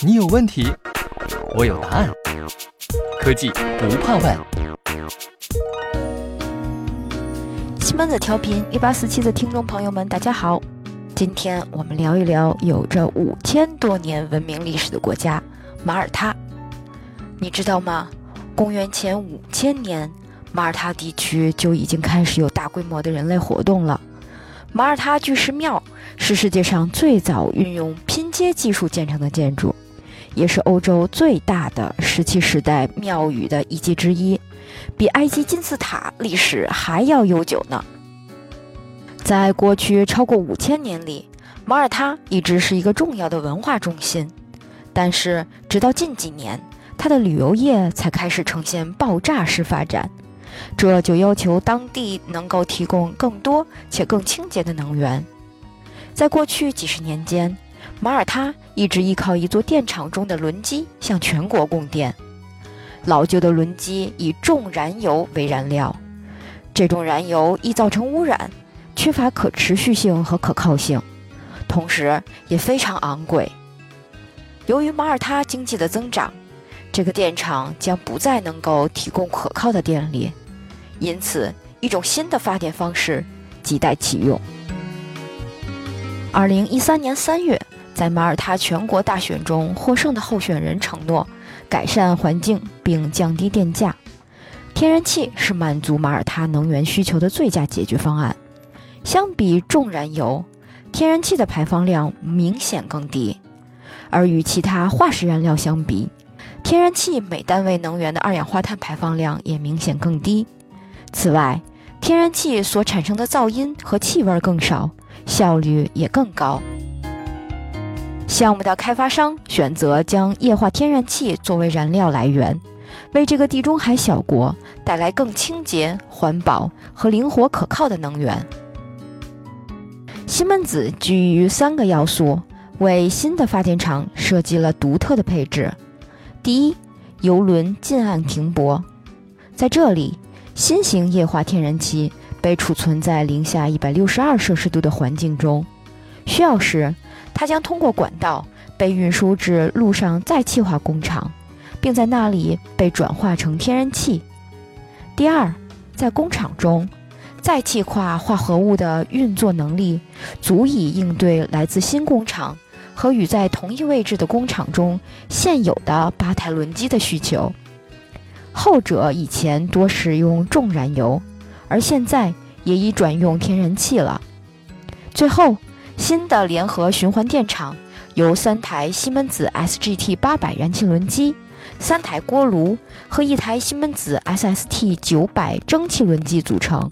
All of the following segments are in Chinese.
你有问题，我有答案。科技不怕问。西门子调频一八四七的听众朋友们，大家好。今天我们聊一聊有着五千多年文明历史的国家——马耳他。你知道吗？公元前五千年，马耳他地区就已经开始有大规模的人类活动了。马耳他巨石庙是世界上最早运用拼接技术建成的建筑，也是欧洲最大的石器时代庙宇的遗迹之一，比埃及金字塔历史还要悠久呢。在过去超过五千年里，马耳他一直是一个重要的文化中心，但是直到近几年。它的旅游业才开始呈现爆炸式发展，这就要求当地能够提供更多且更清洁的能源。在过去几十年间，马耳他一直依靠一座电厂中的轮机向全国供电。老旧的轮机以重燃油为燃料，这种燃油易造成污染，缺乏可持续性和可靠性，同时也非常昂贵。由于马耳他经济的增长，这个电厂将不再能够提供可靠的电力，因此一种新的发电方式亟待启用。二零一三年三月，在马耳他全国大选中获胜的候选人承诺改善环境并降低电价，天然气是满足马耳他能源需求的最佳解决方案。相比重燃油，天然气的排放量明显更低，而与其他化石燃料相比，天然气每单位能源的二氧化碳排放量也明显更低。此外，天然气所产生的噪音和气味更少，效率也更高。项目的开发商选择将液化天然气作为燃料来源，为这个地中海小国带来更清洁、环保和灵活可靠的能源。西门子基于三个要素，为新的发电厂设计了独特的配置。第一，游轮近岸停泊，在这里，新型液化天然气被储存在零下一百六十二摄氏度的环境中，需要时，它将通过管道被运输至陆上再气化工厂，并在那里被转化成天然气。第二，在工厂中，再气化化合物的运作能力足以应对来自新工厂。和与在同一位置的工厂中现有的八台轮机的需求，后者以前多使用重燃油，而现在也已转用天然气了。最后，新的联合循环电厂由三台西门子 SGT 八百燃气轮机、三台锅炉和一台西门子 SST 九百蒸汽轮机组成，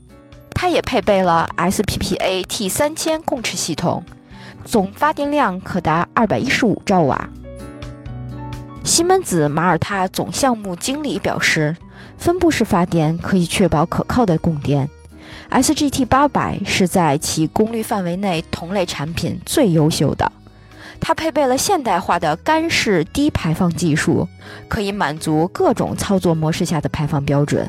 它也配备了 SPPA T 三千控制系统。总发电量可达二百一十五兆瓦。西门子马耳他总项目经理表示，分布式发电可以确保可靠的供电。SGT 八百是在其功率范围内同类产品最优秀的，它配备了现代化的干式低排放技术，可以满足各种操作模式下的排放标准。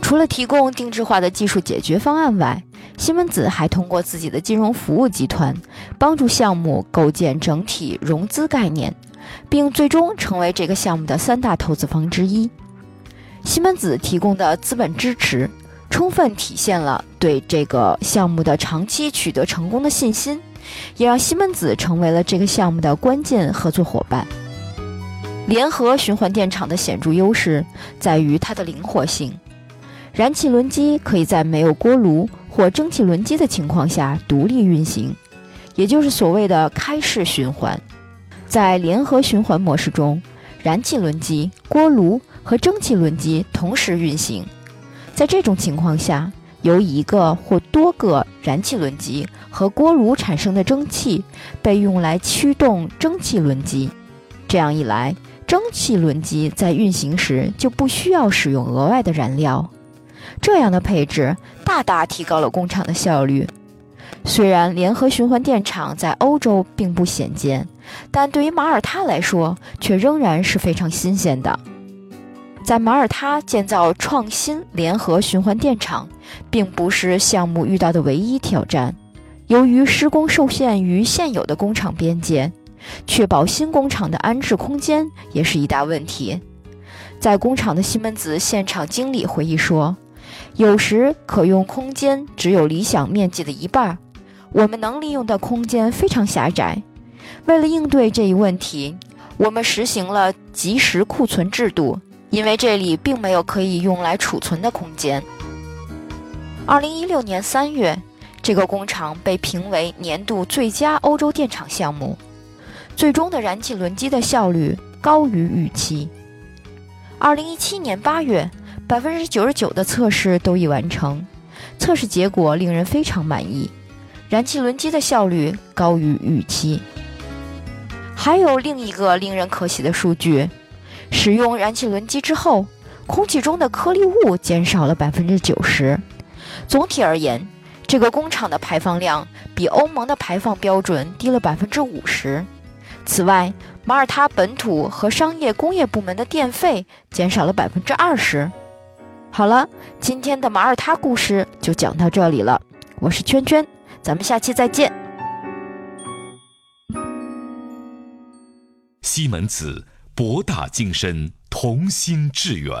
除了提供定制化的技术解决方案外，西门子还通过自己的金融服务集团，帮助项目构建整体融资概念，并最终成为这个项目的三大投资方之一。西门子提供的资本支持，充分体现了对这个项目的长期取得成功的信心，也让西门子成为了这个项目的关键合作伙伴。联合循环电厂的显著优势在于它的灵活性，燃气轮机可以在没有锅炉。或蒸汽轮机的情况下独立运行，也就是所谓的开式循环。在联合循环模式中，燃气轮机、锅炉和蒸汽轮机同时运行。在这种情况下，由一个或多个燃气轮机和锅炉产生的蒸汽被用来驱动蒸汽轮机。这样一来，蒸汽轮机在运行时就不需要使用额外的燃料。这样的配置大大提高了工厂的效率。虽然联合循环电厂在欧洲并不鲜见，但对于马耳他来说却仍然是非常新鲜的。在马耳他建造创新联合循环电厂，并不是项目遇到的唯一挑战。由于施工受限于现有的工厂边界，确保新工厂的安置空间也是一大问题。在工厂的西门子现场经理回忆说：“有时可用空间只有理想面积的一半，我们能利用的空间非常狭窄。为了应对这一问题，我们实行了即时库存制度，因为这里并没有可以用来储存的空间。”二零一六年三月。这个工厂被评为年度最佳欧洲电厂项目，最终的燃气轮机的效率高于预期。二零一七年八月，百分之九十九的测试都已完成，测试结果令人非常满意，燃气轮机的效率高于预期。还有另一个令人可喜的数据：使用燃气轮机之后，空气中的颗粒物减少了百分之九十。总体而言。这个工厂的排放量比欧盟的排放标准低了百分之五十。此外，马耳他本土和商业工业部门的电费减少了百分之二十。好了，今天的马耳他故事就讲到这里了。我是圈圈，咱们下期再见。西门子，博大精深，同心致远。